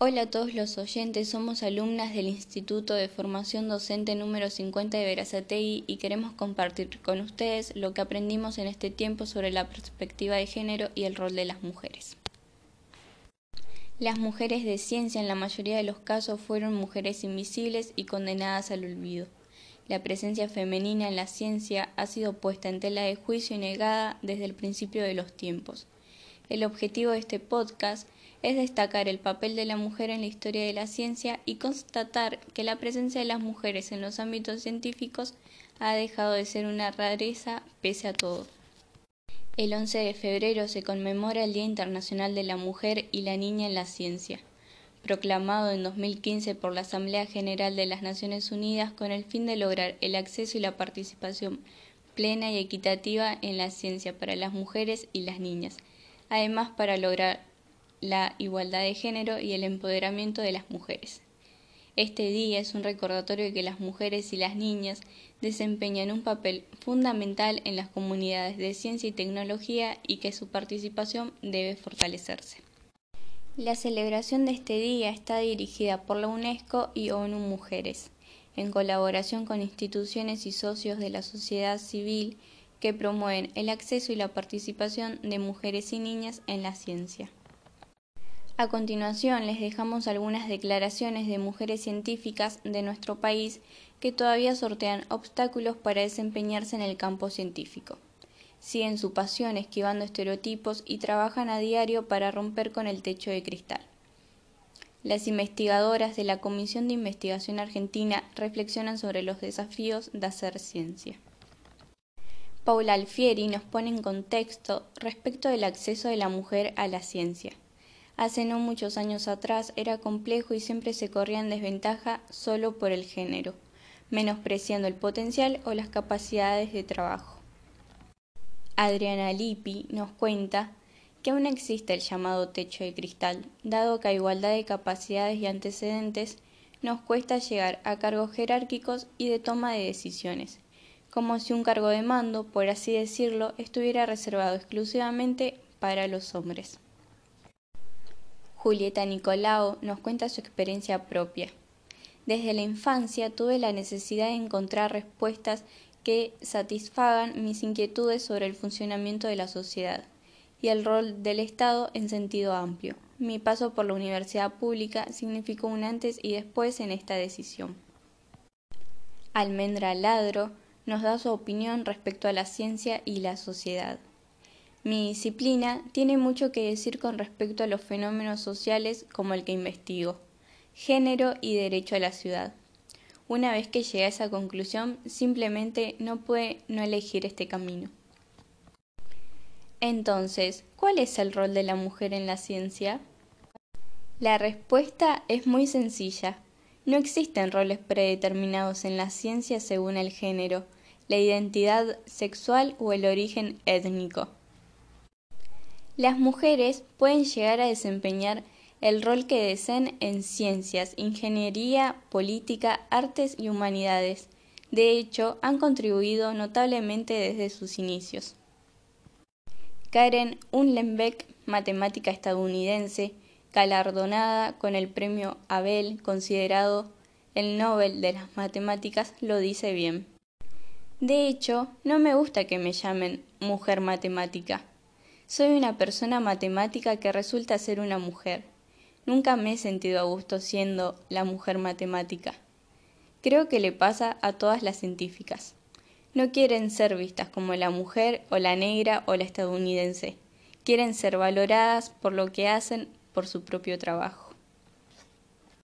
Hola a todos los oyentes, somos alumnas del Instituto de Formación Docente número 50 de Verazategui y queremos compartir con ustedes lo que aprendimos en este tiempo sobre la perspectiva de género y el rol de las mujeres. Las mujeres de ciencia en la mayoría de los casos fueron mujeres invisibles y condenadas al olvido. La presencia femenina en la ciencia ha sido puesta en tela de juicio y negada desde el principio de los tiempos. El objetivo de este podcast es destacar el papel de la mujer en la historia de la ciencia y constatar que la presencia de las mujeres en los ámbitos científicos ha dejado de ser una rareza pese a todo. El 11 de febrero se conmemora el Día Internacional de la Mujer y la Niña en la Ciencia, proclamado en 2015 por la Asamblea General de las Naciones Unidas con el fin de lograr el acceso y la participación plena y equitativa en la ciencia para las mujeres y las niñas, además para lograr la igualdad de género y el empoderamiento de las mujeres. Este día es un recordatorio de que las mujeres y las niñas desempeñan un papel fundamental en las comunidades de ciencia y tecnología y que su participación debe fortalecerse. La celebración de este día está dirigida por la UNESCO y ONU Mujeres, en colaboración con instituciones y socios de la sociedad civil que promueven el acceso y la participación de mujeres y niñas en la ciencia. A continuación les dejamos algunas declaraciones de mujeres científicas de nuestro país que todavía sortean obstáculos para desempeñarse en el campo científico. Siguen su pasión esquivando estereotipos y trabajan a diario para romper con el techo de cristal. Las investigadoras de la Comisión de Investigación Argentina reflexionan sobre los desafíos de hacer ciencia. Paula Alfieri nos pone en contexto respecto del acceso de la mujer a la ciencia. Hace no muchos años atrás era complejo y siempre se corría en desventaja solo por el género, menospreciando el potencial o las capacidades de trabajo. Adriana Lippi nos cuenta que aún existe el llamado techo de cristal, dado que a igualdad de capacidades y antecedentes nos cuesta llegar a cargos jerárquicos y de toma de decisiones, como si un cargo de mando, por así decirlo, estuviera reservado exclusivamente para los hombres. Julieta Nicolao nos cuenta su experiencia propia. Desde la infancia tuve la necesidad de encontrar respuestas que satisfagan mis inquietudes sobre el funcionamiento de la sociedad y el rol del Estado en sentido amplio. Mi paso por la universidad pública significó un antes y después en esta decisión. Almendra Ladro nos da su opinión respecto a la ciencia y la sociedad. Mi disciplina tiene mucho que decir con respecto a los fenómenos sociales como el que investigo, género y derecho a la ciudad. Una vez que llegué a esa conclusión, simplemente no pude no elegir este camino. Entonces, ¿cuál es el rol de la mujer en la ciencia? La respuesta es muy sencilla. No existen roles predeterminados en la ciencia según el género, la identidad sexual o el origen étnico. Las mujeres pueden llegar a desempeñar el rol que deseen en ciencias, ingeniería, política, artes y humanidades. De hecho, han contribuido notablemente desde sus inicios. Karen Unlenbeck, matemática estadounidense, galardonada con el premio Abel, considerado el Nobel de las Matemáticas, lo dice bien. De hecho, no me gusta que me llamen mujer matemática. Soy una persona matemática que resulta ser una mujer. Nunca me he sentido a gusto siendo la mujer matemática. Creo que le pasa a todas las científicas. No quieren ser vistas como la mujer o la negra o la estadounidense. Quieren ser valoradas por lo que hacen por su propio trabajo.